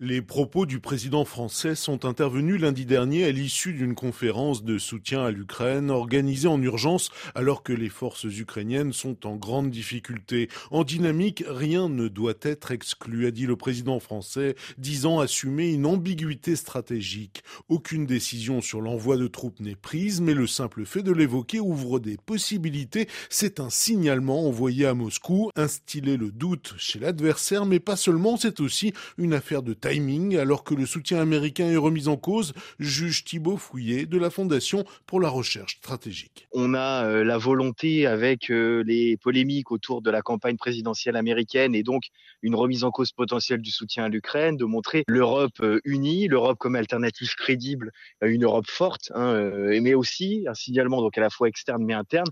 Les propos du président français sont intervenus lundi dernier à l'issue d'une conférence de soutien à l'Ukraine organisée en urgence alors que les forces ukrainiennes sont en grande difficulté. En dynamique, rien ne doit être exclu, a dit le président français, disant assumer une ambiguïté stratégique. Aucune décision sur l'envoi de troupes n'est prise, mais le simple fait de l'évoquer ouvre des possibilités. C'est un signalement envoyé à Moscou, instiller le doute chez l'adversaire, mais pas seulement, c'est aussi une affaire de timing alors que le soutien américain est remis en cause, juge Thibault Fouillet de la Fondation pour la recherche stratégique. On a euh, la volonté avec euh, les polémiques autour de la campagne présidentielle américaine et donc une remise en cause potentielle du soutien à l'Ukraine, de montrer l'Europe euh, unie, l'Europe comme alternative crédible, une Europe forte, hein, mais aussi un signalement donc à la fois externe mais interne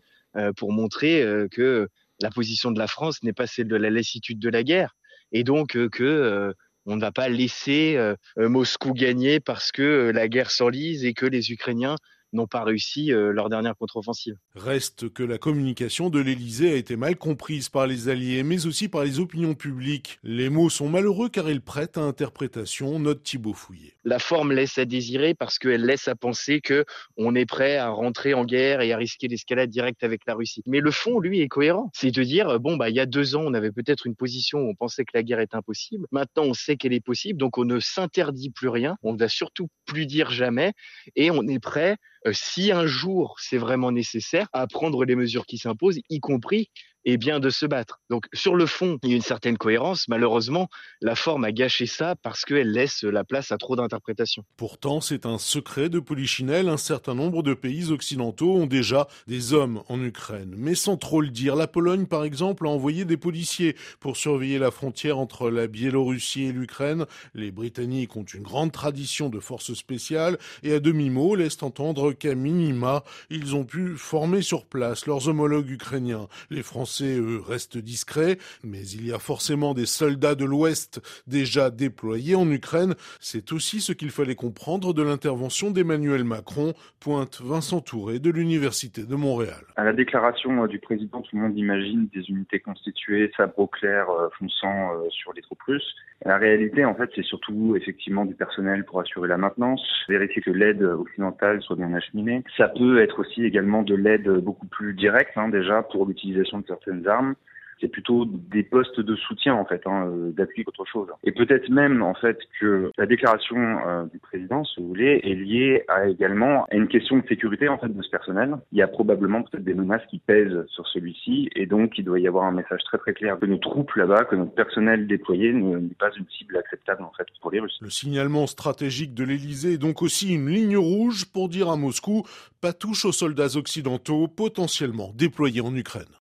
pour montrer que la position de la France n'est pas celle de la lassitude de la guerre et donc que on ne va pas laisser euh, euh, Moscou gagner parce que euh, la guerre s'enlise et que les Ukrainiens n'ont pas réussi euh, leur dernière contre-offensive. Reste que la communication de l'Elysée a été mal comprise par les Alliés, mais aussi par les opinions publiques. Les mots sont malheureux car ils prêtent à interprétation, note Thibault Fouillet. La forme laisse à désirer parce qu'elle laisse à penser que on est prêt à rentrer en guerre et à risquer l'escalade directe avec la Russie. Mais le fond, lui, est cohérent. C'est de dire, bon, bah, il y a deux ans, on avait peut-être une position où on pensait que la guerre est impossible. Maintenant, on sait qu'elle est possible, donc on ne s'interdit plus rien. On ne va surtout plus dire jamais et on est prêt si un jour c'est vraiment nécessaire, à prendre les mesures qui s'imposent, y compris et bien de se battre. Donc sur le fond, il y a une certaine cohérence. Malheureusement, la forme a gâché ça parce qu'elle laisse la place à trop d'interprétations. Pourtant, c'est un secret de Polichinelle. Un certain nombre de pays occidentaux ont déjà des hommes en Ukraine. Mais sans trop le dire, la Pologne, par exemple, a envoyé des policiers pour surveiller la frontière entre la Biélorussie et l'Ukraine. Les Britanniques ont une grande tradition de forces spéciales et à demi-mot laissent entendre qu'à minima, ils ont pu former sur place leurs homologues ukrainiens. Les Français Français, eux, restent discrets, mais il y a forcément des soldats de l'Ouest déjà déployés en Ukraine. C'est aussi ce qu'il fallait comprendre de l'intervention d'Emmanuel Macron, pointe Vincent Touré de l'Université de Montréal. À la déclaration euh, du président, tout le monde imagine des unités constituées, sabre clair euh, fonçant euh, sur les troupes russes. La réalité, en fait, c'est surtout effectivement du personnel pour assurer la maintenance, vérifier que l'aide occidentale soit bien acheminée. Ça peut être aussi également de l'aide beaucoup plus directe, hein, déjà, pour l'utilisation de certaines armes c'est plutôt des postes de soutien en fait, hein, euh, d'appui qu'autre chose. Et peut-être même en fait que la déclaration euh, du président, si vous voulez, est liée également à une question de sécurité en fait de ce personnel. Il y a probablement peut-être des menaces qui pèsent sur celui-ci, et donc il doit y avoir un message très très clair que nos troupes là-bas, que notre personnel déployé n'est pas une cible acceptable en fait pour les Russes. Le signalement stratégique de l'Élysée est donc aussi une ligne rouge pour dire à Moscou pas touche aux soldats occidentaux potentiellement déployés en Ukraine.